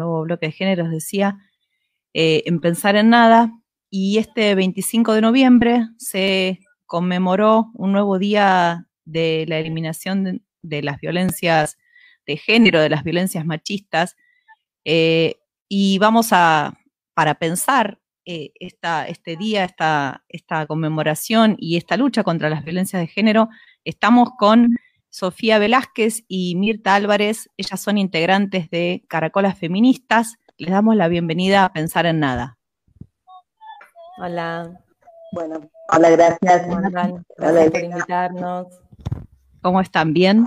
nuevo bloque de géneros, decía, eh, en Pensar en Nada. Y este 25 de noviembre se conmemoró un nuevo día de la eliminación de, las violencias de género, de las violencias machistas. Eh, y vamos a, para pensar eh, este día, esta, esta conmemoración y esta lucha contra las violencias de género, estamos con Sofía Velázquez y Mirta Álvarez. Ellas son integrantes de Caracolas Feministas. Les damos la bienvenida a Pensar en Nada. Hola. Bueno, hola, gracias. Gracias por invitarnos. ¿Cómo están? ¿Bien?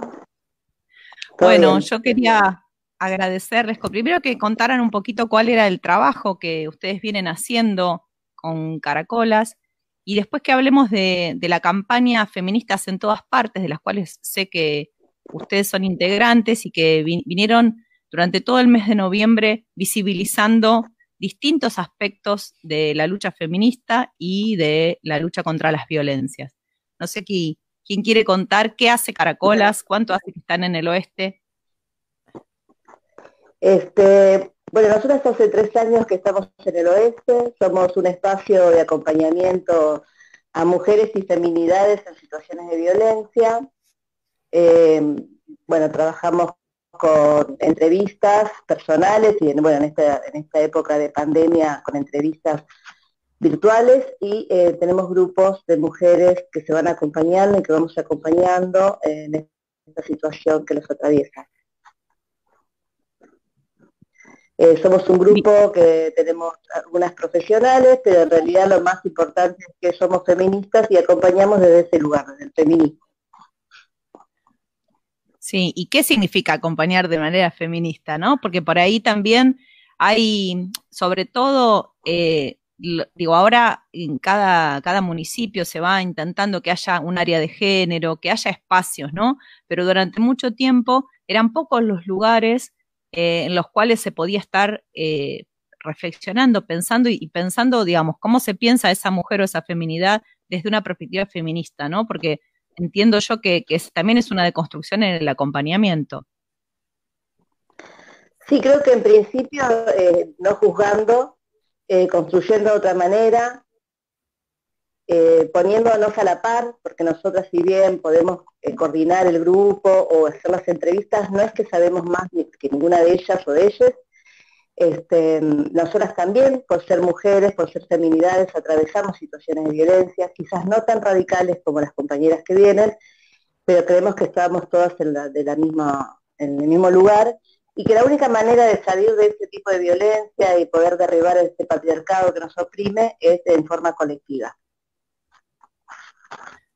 Bueno, yo quería agradecerles, primero que contaran un poquito cuál era el trabajo que ustedes vienen haciendo con Caracolas y después que hablemos de, la campaña Feministas en todas partes, de las cuales sé que ustedes son integrantes y que vinieron durante todo el mes de noviembre visibilizando distintos aspectos de la lucha feminista y de la lucha contra las violencias. No sé aquí, quién quiere contar qué hace Caracolas, cuánto hace que están en el oeste. Este, bueno, nosotros hace tres años que estamos en el oeste, somos un espacio de acompañamiento a mujeres y feminidades en situaciones de violencia. Eh, bueno, trabajamos con entrevistas personales y bueno, en esta, en esta época de pandemia con entrevistas virtuales y eh, tenemos grupos de mujeres que se van acompañando y que vamos acompañando en esta situación que los atraviesa. Eh, somos un grupo que tenemos algunas profesionales, pero en realidad lo más importante es que somos feministas y acompañamos desde ese lugar, desde el feminismo. Sí, ¿y qué significa acompañar de manera feminista, no? Porque por ahí también hay, sobre todo, eh, digo, ahora en cada, cada municipio se va intentando que haya un área de género, que haya espacios, ¿no? Pero durante mucho tiempo eran pocos los lugares eh, en los cuales se podía estar eh, reflexionando, pensando y, pensando, digamos, cómo se piensa esa mujer o esa feminidad desde una perspectiva feminista, ¿no? Porque entiendo yo que, también es una deconstrucción en el acompañamiento. Sí, creo que en principio, eh, no juzgando, construyendo de otra manera, eh, poniéndonos a la par, porque nosotras si bien podemos eh, coordinar el grupo o hacer las entrevistas, no es que sabemos más que ninguna de ellas o de ellos. Este, nosotras también, por ser mujeres, por ser feminidades, atravesamos situaciones de violencia, quizás no tan radicales como las compañeras que vienen, pero creemos que estamos todas en, la misma, en el mismo lugar y que la única manera de salir de este tipo de violencia y poder derribar este patriarcado que nos oprime es en forma colectiva.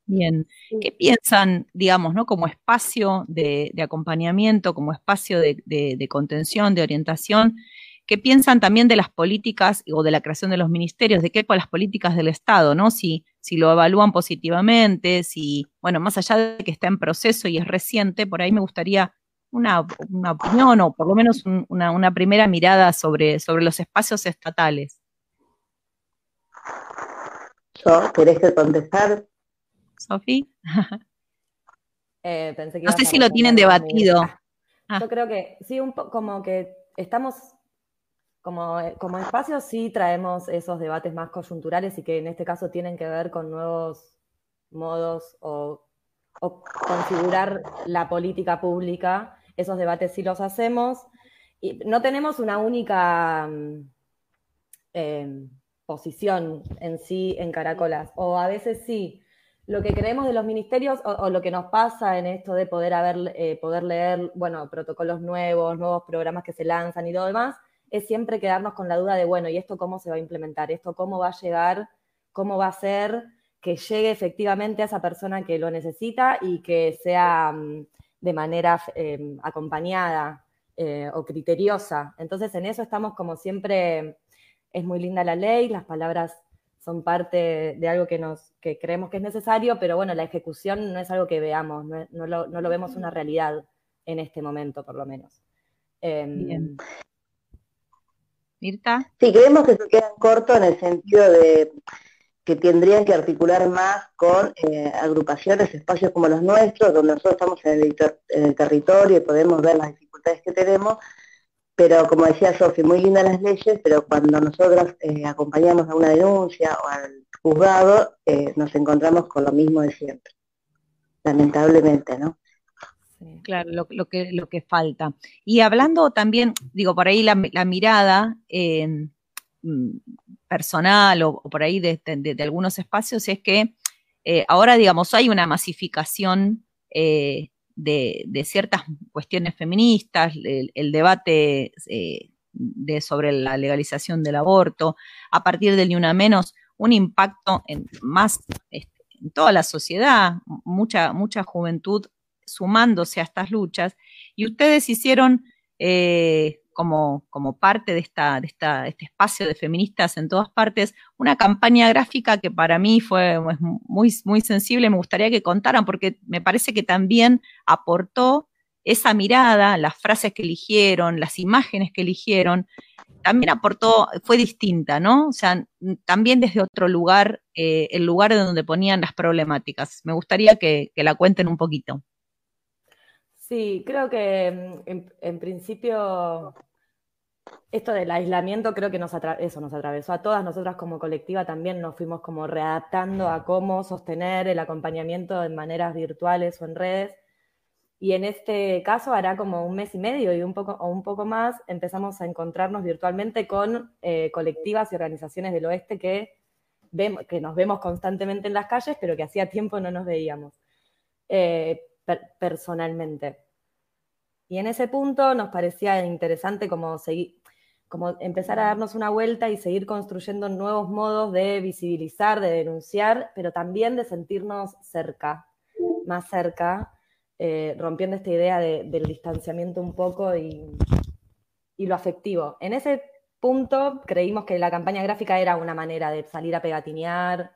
Bien, ¿qué piensan, digamos, ¿no? como espacio de, acompañamiento, como espacio de, contención, de orientación? ¿Qué piensan también de las políticas o de la creación de los ministerios? ¿De qué con las políticas del Estado, no? Si, si lo evalúan positivamente, si, bueno, más allá de que está en proceso y es reciente, por ahí me gustaría una, opinión o por lo menos una, primera mirada sobre, sobre los espacios estatales. ¿Yo? ¿Querés que contestar? Sofi? Eh, no sé si lo tienen debatido. Ah. Yo creo que sí, un poco como que estamos como, como espacio sí traemos esos debates más coyunturales y que en este caso tienen que ver con nuevos modos o, configurar la política pública. Esos debates sí los hacemos. Y no tenemos una única mm, em, posición en sí en Caracolas, o a veces sí, lo que creemos de los ministerios o, lo que nos pasa en esto de poder, haber, eh, poder leer, bueno, protocolos nuevos, nuevos programas que se lanzan y todo demás, es siempre quedarnos con la duda de, bueno, ¿y esto cómo se va a implementar? ¿Esto cómo va a llegar? ¿Cómo va a ser que llegue efectivamente a esa persona que lo necesita y que sea mm, de manera em, acompañada eh, o criteriosa? Entonces, en eso estamos como siempre, es muy linda la ley, las palabras son parte de algo que, nos, que creemos que es necesario, pero bueno, la ejecución no es algo que veamos, no, lo, vemos una realidad en este momento, por lo menos. Em, Bien. ¿Mirta? Sí, creemos que se quedan cortos en el sentido de que tendrían que articular más con eh, agrupaciones, espacios como los nuestros, donde nosotros estamos en el, en el territorio y podemos ver las dificultades que tenemos, pero como decía Sofi, muy lindas las leyes, pero cuando nosotros eh, acompañamos a una denuncia o al juzgado, eh, nos encontramos con lo mismo de siempre, lamentablemente, ¿no? Claro, lo, que, lo que falta. Y hablando también, digo, por ahí la, mirada mm, personal o, por ahí de, algunos espacios es que eh, ahora, digamos, hay una masificación de, ciertas cuestiones feministas, el, debate eh, de, sobre la legalización del aborto, a partir del ni una menos, un impacto en, más este, en toda la sociedad, mucha, mucha juventud sumándose a estas luchas, y ustedes hicieron eh, como, parte de, esta, este espacio de feministas en todas partes, una campaña gráfica que para mí fue muy, sensible, me gustaría que contaran, porque me parece que también aportó esa mirada, las frases que eligieron, las imágenes que eligieron, también aportó, fue distinta, ¿no? O sea, también desde otro lugar, eh, el lugar de donde ponían las problemáticas. Me gustaría que, la cuenten un poquito. Sí, creo que mm, en principio esto del aislamiento creo que nos eso nos atravesó a todas, nosotras como colectiva también nos fuimos como readaptando a cómo sostener el acompañamiento en maneras virtuales o en redes. Y en este caso hará como un mes y medio y un poco, o un poco más empezamos a encontrarnos virtualmente con eh, colectivas y organizaciones del oeste que, vemos, que nos vemos constantemente en las calles, pero que hacía tiempo no nos veíamos eh, personalmente. Y en ese punto nos parecía interesante como seguir, como empezar a darnos una vuelta y seguir construyendo nuevos modos de visibilizar, de denunciar, pero también de sentirnos cerca, más cerca, eh, rompiendo esta idea del distanciamiento un poco y, lo afectivo. En ese punto creímos que la campaña gráfica era una manera de salir a pegatinear,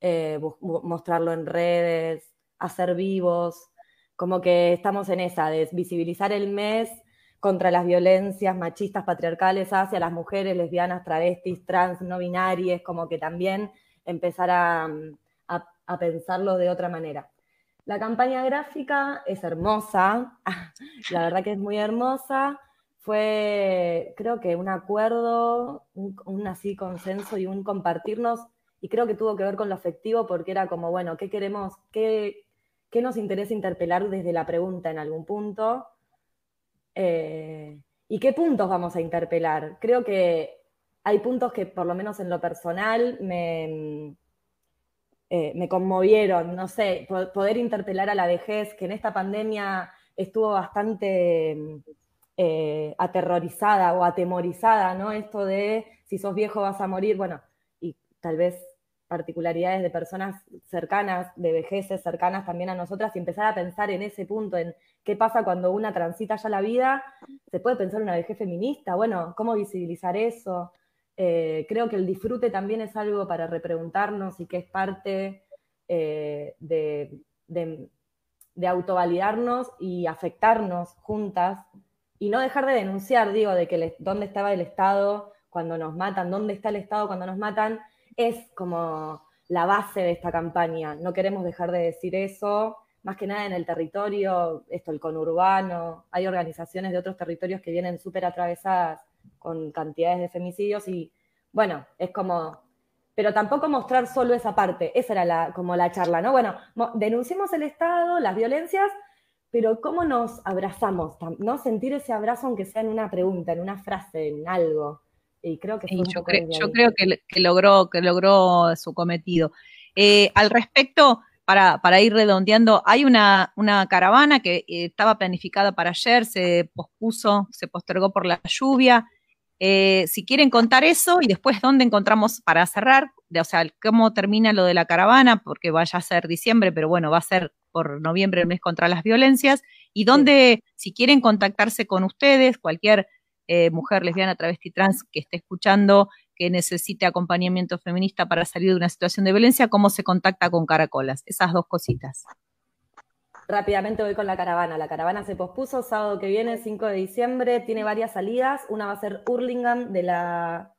eh, mostrarlo en redes, hacer vivos, como que estamos en esa, de visibilizar el mes contra las violencias machistas patriarcales hacia las mujeres lesbianas, travestis, trans, no binarias, como que también empezar a, pensarlo de otra manera. La campaña gráfica es hermosa, la verdad que es muy hermosa. Fue, creo que un acuerdo, un, así consenso y un compartirnos, y creo que tuvo que ver con lo afectivo porque era como, bueno, ¿qué queremos, qué, qué nos interesa interpelar desde la pregunta en algún punto? Eh, ¿Y qué puntos vamos a interpelar? Creo que hay puntos que, por lo menos en lo personal, me, eh, me conmovieron. No sé, poder interpelar a la vejez, que en esta pandemia estuvo bastante eh, aterrorizada o atemorizada, ¿no? Esto de si sos viejo vas a morir, bueno, y tal vez particularidades de personas cercanas, de vejeces cercanas también a nosotras, y empezar a pensar en ese punto, en qué pasa cuando una transita ya la vida, se puede pensar en una vejez feminista, bueno, cómo visibilizar eso. Eh, creo que el disfrute también es algo para repreguntarnos y que es parte eh, de, de, autovalidarnos y afectarnos juntas y no dejar de denunciar, digo, de que dónde estaba el Estado cuando nos matan, dónde está el Estado cuando nos matan, es como la base de esta campaña. No queremos dejar de decir eso, más que nada en el territorio, esto, el conurbano, hay organizaciones de otros territorios que vienen súper atravesadas con cantidades de femicidios y bueno, es como, pero tampoco mostrar solo esa parte, esa era la, como la charla, ¿no? Bueno, denunciemos el Estado, las violencias, pero ¿cómo nos abrazamos? ¿No? Sentir ese abrazo aunque sea en una pregunta, en una frase, en algo. Y creo que yo, creo que, logró, que logró su cometido. Eh, al respecto, para, para, ir redondeando, hay una, una caravana que eh, estaba planificada para ayer, se pospuso, se postergó por la lluvia. Eh, si quieren contar eso y después dónde encontramos para cerrar, o sea, cómo termina lo de la caravana, porque vaya a ser diciembre, pero bueno, va a ser por noviembre el mes contra las violencias, y dónde, si quieren contactarse con ustedes, cualquier eh, mujer lesbiana, travesti, trans que esté escuchando, que necesite acompañamiento feminista para salir de una situación de violencia, ¿cómo se contacta con Caracolas? Esas dos cositas. Rápidamente voy con la caravana. La caravana se pospuso sábado que viene, 5 de diciembre, tiene varias salidas. Una va a ser Hurlingham de la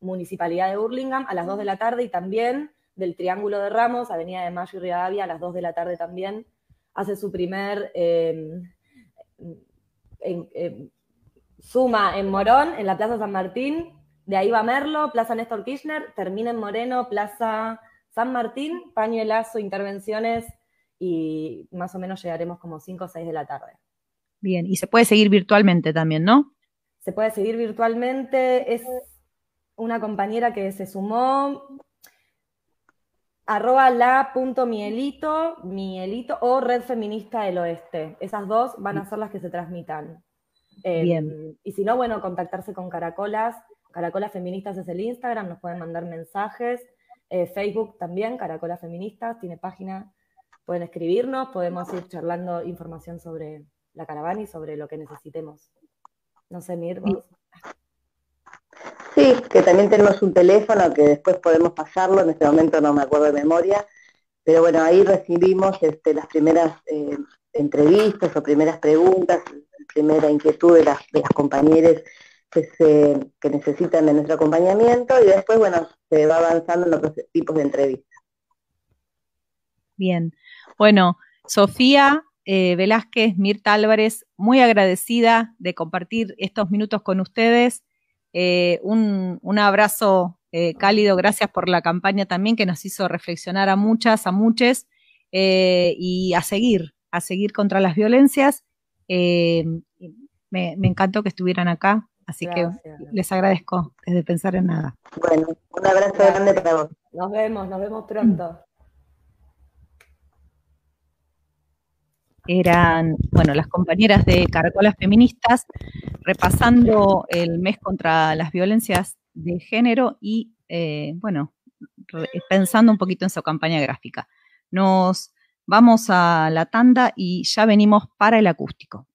Municipalidad de Hurlingham a las 2 de la tarde y también del Triángulo de Ramos, Avenida de Mayo y Rivadavia a las 2 de la tarde también. Hace su primer eh, suma en Morón, en la Plaza San Martín, de ahí va Merlo, Plaza Néstor Kirchner, termina en Moreno, Plaza San Martín, paño lazo, intervenciones y más o menos llegaremos como 5 o 6 de la tarde. Bien, y se puede seguir virtualmente también, ¿no? Se puede seguir virtualmente. Es una compañera que se sumó arroba la punto mielito, mielito o Red Feminista del Oeste. Esas dos van a ser las que se transmitan. Bien. Em, y si no, bueno, contactarse con Caracolas. Caracolas Feministas es el Instagram, nos pueden mandar mensajes. Eh, Facebook también, Caracolas Feministas, tiene página. Pueden escribirnos, podemos ir charlando información sobre la caravana y sobre lo que necesitemos. No sé, Mir, Sí, que también tenemos un teléfono que después podemos pasarlo, en este momento no me acuerdo de memoria, pero bueno, ahí recibimos este, las primeras eh, entrevistas o primeras preguntas, primera inquietud de las, de las compañeras que, se, que necesitan de nuestro acompañamiento y después, bueno, se va avanzando en otros tipos de entrevistas. Bien, bueno, Sofía eh, Velázquez, Mirta Álvarez, muy agradecida de compartir estos minutos con ustedes. Eh, un, abrazo eh, cálido, gracias por la campaña también que nos hizo reflexionar a muchas, a muchos, eh, y a seguir, a seguir contra las violencias. Me, encantó que estuvieran acá, así que les agradezco desde pensar en nada. Bueno, un abrazo grande para vos. Nos vemos, nos vemos pronto. eran, bueno, las compañeras de Caracolas Feministas repasando el mes contra las violencias de género y, eh, bueno, pensando un poquito en su campaña gráfica. Nos vamos a la tanda y ya venimos para el acústico.